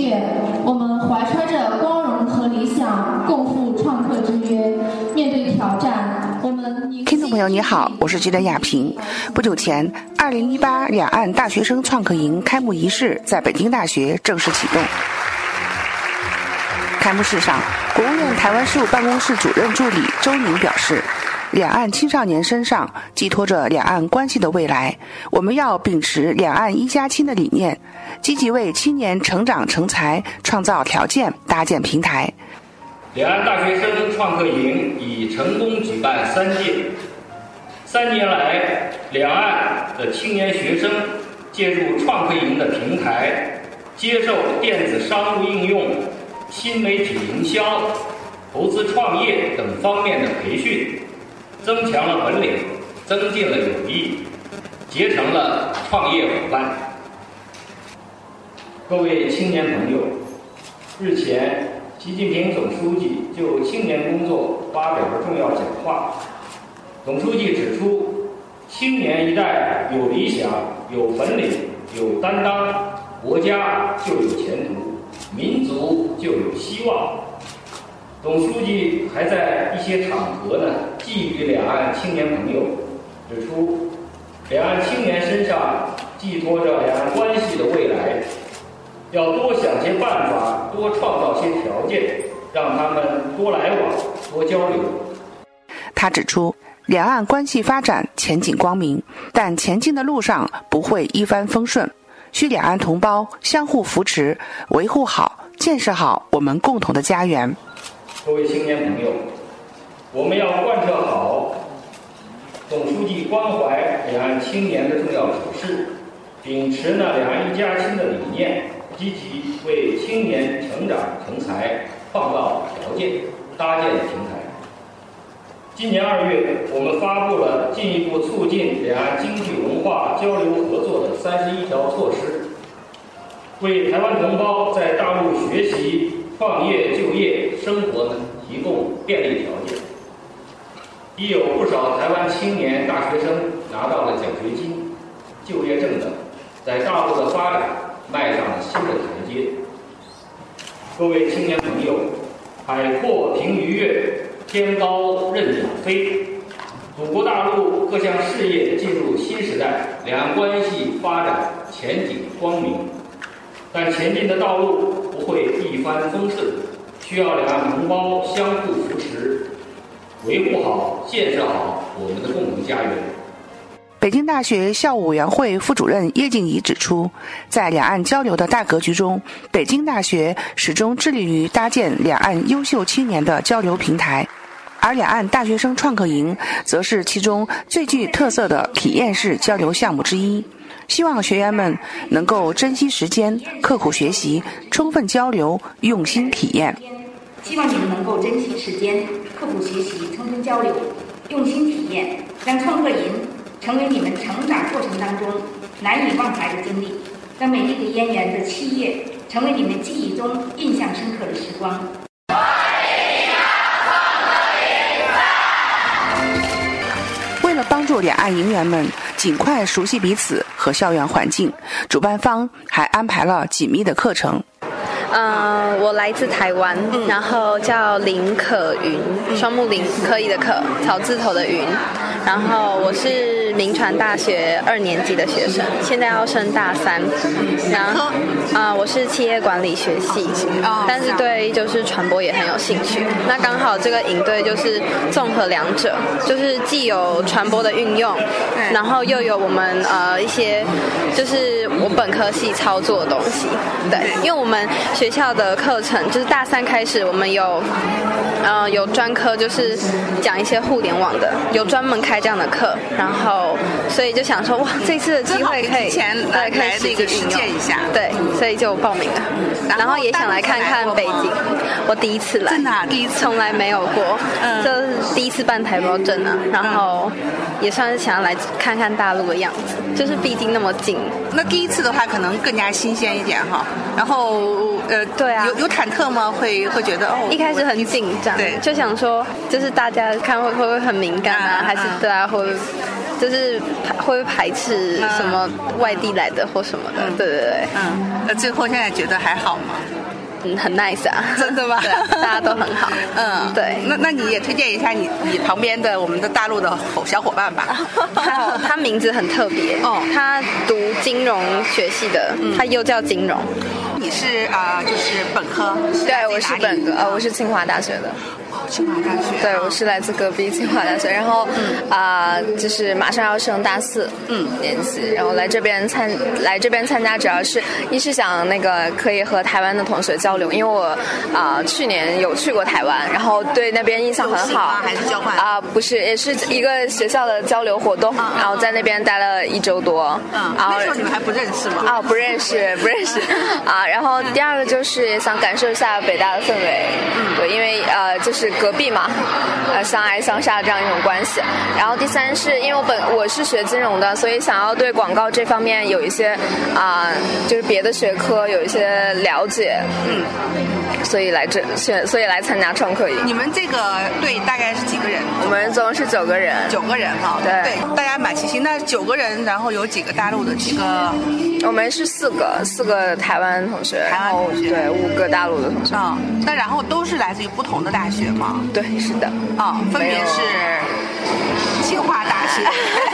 月，我们怀揣着光荣和理想，共赴创客之约。面对挑战，我们听众朋友你好，我是记者亚平。不久前，二零一八两岸大学生创客营开幕仪式在北京大学正式启动。开幕式上，国务院台湾事务办公室主任助理周宁表示。两岸青少年身上寄托着两岸关系的未来，我们要秉持“两岸一家亲”的理念，积极为青年成长成才创造条件、搭建平台。两岸大学生创客营已成功举办三届，三年来，两岸的青年学生借助创客营的平台，接受电子商务应用、新媒体营销、投资创业等方面的培训。增强了本领，增进了友谊，结成了创业伙伴。各位青年朋友，日前，习近平总书记就青年工作发表了重要讲话。总书记指出，青年一代有理想、有本领、有担当，国家就有前途，民族就有希望。总书记还在一些场合呢，寄予两岸青年朋友，指出，两岸青年身上寄托着两岸关系的未来，要多想些办法，多创造些条件，让他们多来往、多交流。他指出，两岸关系发展前景光明，但前进的路上不会一帆风顺，需两岸同胞相互扶持，维护好、建设好我们共同的家园。各位青年朋友，我们要贯彻好总书记关怀两岸青年的重要指示，秉持呢两岸一家亲的理念，积极为青年成长成才创造条件、搭建平台。今年二月，我们发布了进一步促进两岸经济文化交流合作的三十一条措施，为台湾同胞在大陆学习。创业、就业、生活呢，提供便利条件。已有不少台湾青年大学生拿到了奖学金、就业证等，在大陆的发展迈上了新的台阶。各位青年朋友，海阔凭鱼跃，天高任鸟飞。祖国大陆各项事业进入新时代，两岸关系发展前景光明。但前进的道路不会一帆风顺，需要两岸同胞相互扶持，维护好、建设好我们的共同家园。北京大学校务委员会副主任叶静怡指出，在两岸交流的大格局中，北京大学始终致力于搭建两岸优秀青年的交流平台，而两岸大学生创客营则是其中最具特色的体验式交流项目之一。希望学员们能够珍惜时间，刻苦学习，充分交流，用心体验。希望你们能够珍惜时间，刻苦学习，充分交流，用心体验，让创客营成为你们成长过程当中难以忘怀的经历，让美丽的燕园的七夜成为你们记忆中印象深刻的时光。为了帮助两岸营员们。尽快熟悉彼此和校园环境，主办方还安排了紧密的课程。嗯，我来自台湾，然后叫林可云，双木林，可以的可，草字头的云。然后我是民传大学二年级的学生，现在要升大三。然后啊，我是企业管理学系，但是对就是传播也很有兴趣。那刚好这个营队就是综合两者，就是既有传播的运用，然后又有我们呃一些就是我本科系操作的东西。对，因为我们学校的课程就是大三开始，我们有呃有专科就是讲一些互联网的，有专门。开这样的课，然后所以就想说，哇，这次的机会可以对可以是一个实践一下，对，所以就报名了。然后也想来看看北京，我第一次来，真的第一次，从来没有过，就是第一次办台胞证啊。然后也算是想要来看看大陆的样子，就是毕竟那么近。那第一次的话，可能更加新鲜一点哈。然后呃，对啊，有有忐忑吗？会会觉得哦，一开始很紧张，对，就想说，就是大家看会会不会很敏感啊，还是？对啊，或就是排会不会排斥什么外地来的或什么的？对对对，嗯，那最后现在觉得还好吗？嗯，很 nice 啊，真的吗 大家都很好。嗯，对。那那你也推荐一下你你旁边的我们的大陆的伙小伙伴吧。他他名字很特别哦他读金融学系的，他又叫金融。你是啊、就是本科？对，我是本科，呃，我是是清华大学的。清华大学。对，我是来自隔壁清华大学，然后啊、就是马上要升大四，嗯年级，然后来这边参来这边参加，主要是一是想那个可以和台湾的同学交流，因为我啊、去年有去过台湾，然后对那边印象很好，还是交换啊、不是，也是一个学校的交流活动，然后在那边待了一周多，嗯，然后那时候你们还不认识吗？啊，不认识，不认识啊。然后第二个就是也想感受一下北大的氛围，嗯，对，因为呃就是隔壁嘛，呃相爱相杀这样一种关系。然后第三是因为我本我是学金融的，所以想要对广告这方面有一些啊、就是别的学科有一些了解，嗯，所以来这选，所以来参加创客营。你们这个队大概是几个人？我们总共是九个人，九个人哈。对大家蛮齐心。那九个人，然后有几个大陆的，几个我们是四个，四个台湾同学，台湾然后同学对五个大陆的同学。啊、那然后都是来自于不同的大学吗？对，是的。啊、分别是清华大学、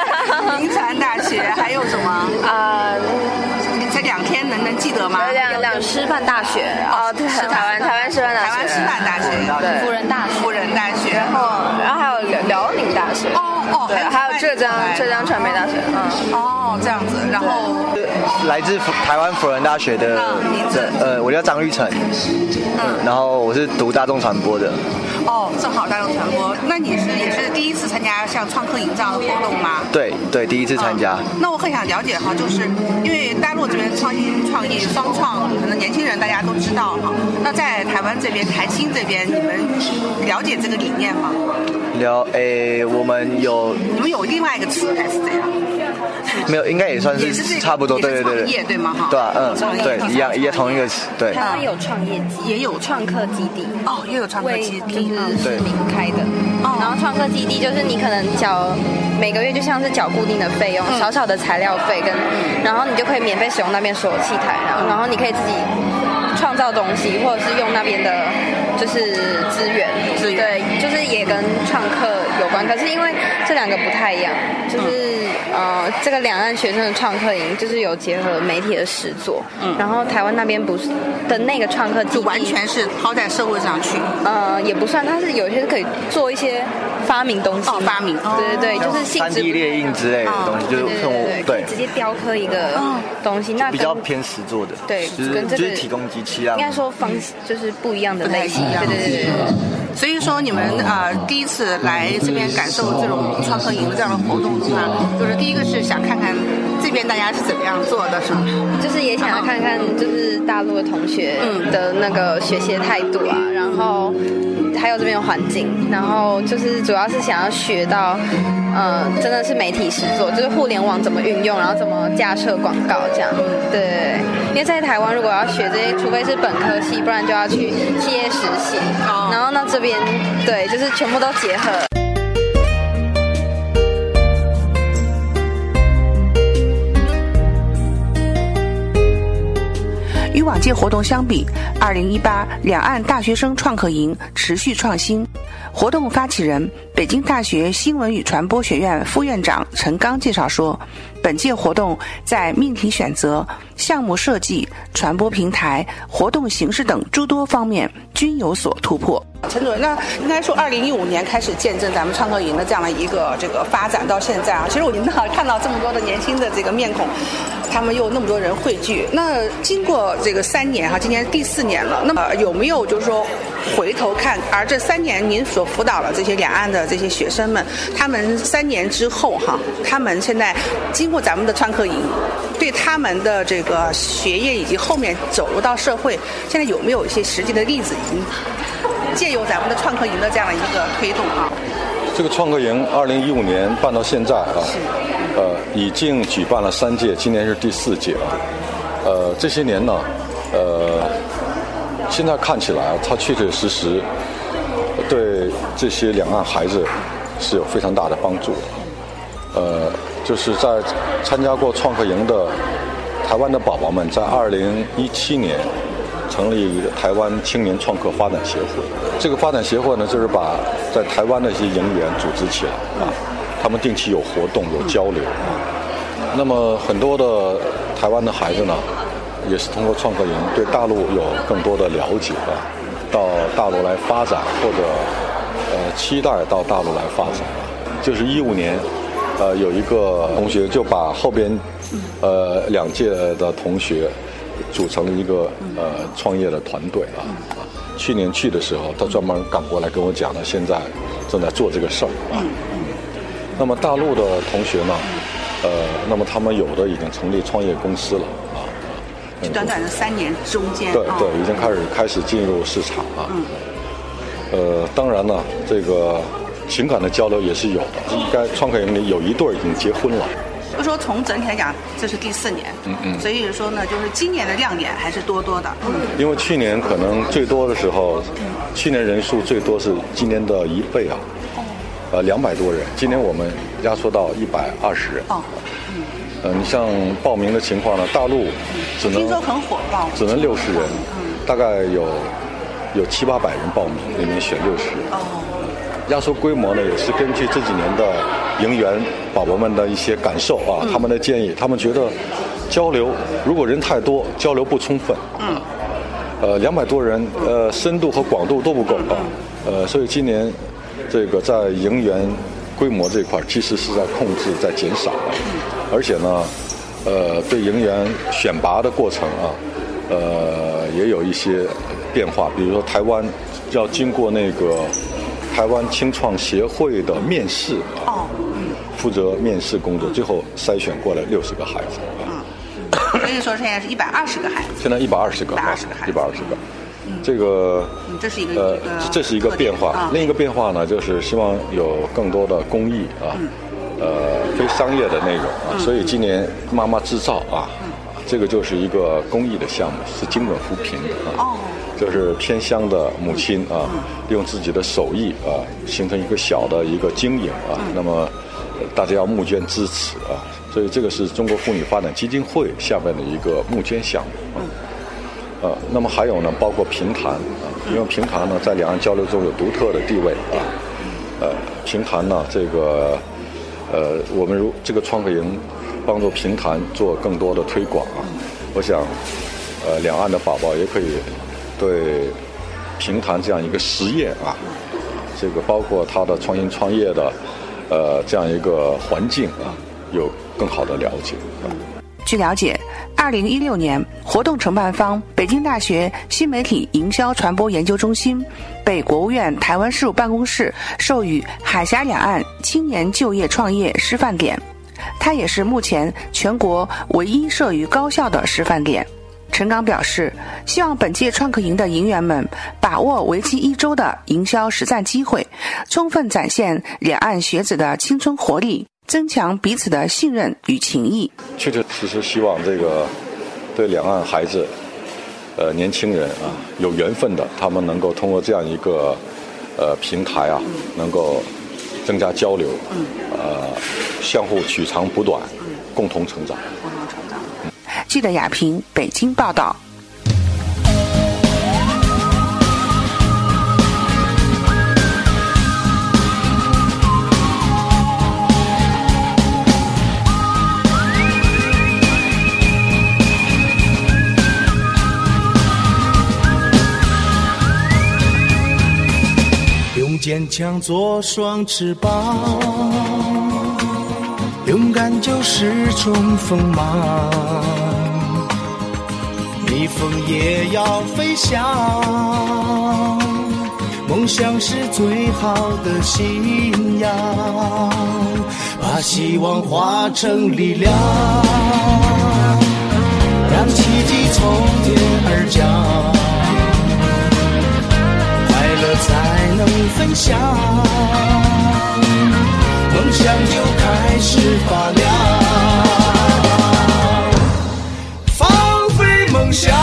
民传大学，还有什么？呃、这两天能能记得吗？两两师范大学哦，对，是台湾台湾师范大学，台湾师范大学，对辅仁大学，辅仁大学，然后然后还有辽辽宁大学，哦哦，对，还有浙江浙江传媒大学，嗯，哦，这样子，然后来自台湾辅仁大学的嗯名字呃，我叫张玉成，嗯，然后我是读大众传播的，哦，正好大众传播，那你是也是第一次参加像创客营这样的活动吗？对对，第一次参加。嗯那我很想了解哈，就是因为大陆这边创新创业双创，可能年轻人大家都知道哈。那在台湾这边，台新这边，你们了解这个理念吗？了诶，我们有你们有另外一个词还是怎样？没有？应该也算也是差不多，也是对对对创业对吗？哈。对啊，创业嗯，对，一样一样同一个词，对。台湾有创业基，也有创客基地。哦，也有创客基地就是市民开的，哦。然后创客基地就是你可能缴每个月就像是缴固定的费用，嗯。小小的材料费跟，然后你就可以免费使用那边所有器材，然后然后你可以自己创造东西，或者是用那边的，就是资源，资源。对，就是也跟创客有关，可是因为这两个不太一样，就是、呃，这个两岸学生的创客营就是有结合媒体的实作，嗯然后台湾那边不是的那个创客就完全是抛在社会上去。呃，也不算，它是有些是可以做一些发明东西哦发明哦对对对，就是性三质 D 列印之类的东西，就是对对对直接雕刻一个东西，那比较偏实做的，对就是跟这个就是提供机器啊应该说方就是不一样的类型，对对对。所以说，你们呃第一次来这边感受这种创客营这样的活动的话，就是第一个是想看看这边大家是怎么样做的，是吗？就是也想要看看，就是大陆的同学的那个学习的态度啊，然后还有这边的环境，然后就是主要是想要学到，呃，真的是媒体实作，就是互联网怎么运用，然后怎么架设广告这样。对因为在台湾如果要学这些，除非是本科系，不然就要去企业实习。哦然后呢，这边对，就是全部都结合。往届活动相比二零一八两岸大学生创客营持续创新。活动发起人、北京大学新闻与传播学院副院长陈刚介绍说，本届活动在命题选择、项目设计、传播平台、活动形式等诸多方面均有所突破。陈主任，那应该说，二零一五年开始见证咱们创客营的这样的一个这个发展到现在啊，其实我们看看到这么多的年轻的这个面孔，他们又那么多人汇聚。那经过这个三年哈，今年第四年了，那么有没有就是说回头看，而这三年您所辅导了这些两岸的这些学生们，他们三年之后哈，他们现在经过咱们的创客营，对他们的这个学业以及后面走入到社会，现在有没有一些实际的例子已经？借由咱们的创客营的这样的一个推动啊，这个创客营二零一五年办到现在啊，呃，已经举办了三届，今年是第四届啊。呃，这些年呢，呃，现在看起来，它确确实实对这些两岸孩子是有非常大的帮助。呃，就是在参加过创客营的台湾的宝宝们，在二零一七年成立一个台湾青年创客发展协会。这个发展协会呢，就是把在台湾的一些营员组织起来啊，他们定期有活动、有交流啊。那么很多的台湾的孩子呢，也是通过创客营对大陆有更多的了解啊，到大陆来发展或者呃期待到大陆来发展。就是一五年，呃，有一个同学就把后边呃两届的同学组成了一个呃创业的团队啊。去年去的时候，他专门赶过来跟我讲了，现在正在做这个事儿啊。那么大陆的同学呢，呃，那么他们有的已经成立创业公司了啊。就短短的三年中间，对对，已经开始开始进入市场了。嗯。呃，当然呢，这个情感的交流也是有的。应该创客营里有一对已经结婚了。就说从整体来讲，这是第四年，嗯嗯，所以说呢，就是今年的亮点还是多多的。嗯，因为去年可能最多的时候，去年人数最多是今年的一倍啊。哦。呃，两百多人，今年我们压缩到一百二十人。哦。嗯。呃，你像报名的情况呢，大陆只能听说很火爆，只能六十人，大概有有七八百人报名，里面选六十。哦。压缩规模呢，也是根据这几年的营员宝宝们的一些感受啊，他们的建议，他们觉得交流如果人太多，交流不充分。嗯。呃，两百多人，呃，深度和广度都不够啊。呃，所以今年这个在营员规模这块，其实是在控制，在减少的。而且呢，呃，对营员选拔的过程啊，呃，也有一些变化。比如说，台湾要经过那个。台湾青创协会的面试啊，负责面试工作，最后筛选过来六十个孩子啊，所以说现在是一百二十个孩子。现在一百二十个，一百二十个孩子，一百二十个。这个，这是一个呃，这是一个变化。另一个变化呢，就是希望有更多的公益啊，呃，非商业的内容啊。所以今年妈妈制造啊，这个就是一个公益的项目，是精准扶贫的啊。就是偏乡的母亲啊，用自己的手艺啊，形成一个小的一个经营啊。那么大家要募捐支持啊，所以这个是中国妇女发展基金会下面的一个募捐项目啊。呃，那么还有呢，包括平潭啊，因为平潭呢在两岸交流中有独特的地位啊。呃，平潭呢，这个呃，我们如这个创客营帮助平潭做更多的推广啊。我想，呃，两岸的宝宝也可以。对平潭这样一个实验啊，这个包括它的创新创业的呃这样一个环境啊，有更好的了解。据了解，二零一六年活动承办方北京大学新媒体营销传播研究中心被国务院台湾事务办公室授予海峡两岸青年就业创业示范点，它也是目前全国唯一设于高校的示范点。陈刚表示，希望本届创客营的营员们把握为期一周的营销实战机会，充分展现两岸学子的青春活力，增强彼此的信任与情谊。确确实实希望这个对两岸孩子、呃年轻人啊有缘分的，他们能够通过这样一个呃平台啊，能够增加交流，呃相互取长补短，共同成长。共同成长记者亚平北京报道。坚强做双翅膀，勇敢就是种锋芒。逆风也要飞翔，梦想是最好的信仰，把希望化成力量，让奇迹从天而降，了才能分享，梦想就开始发亮。放飞梦想，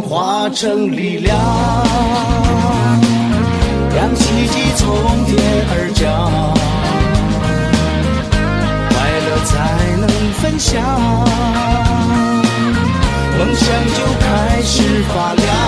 化成力量让奇迹从天而降。快乐才能分享梦想就开始发亮。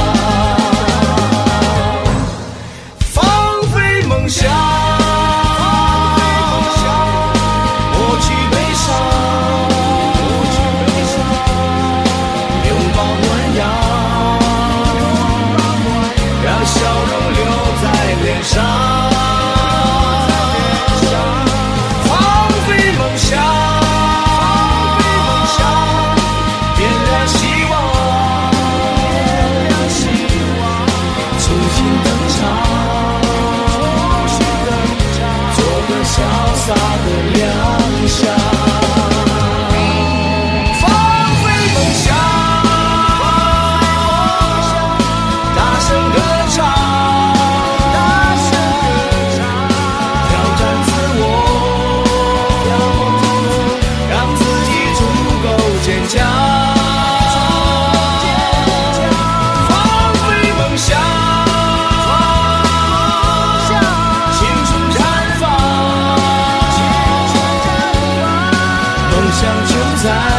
time.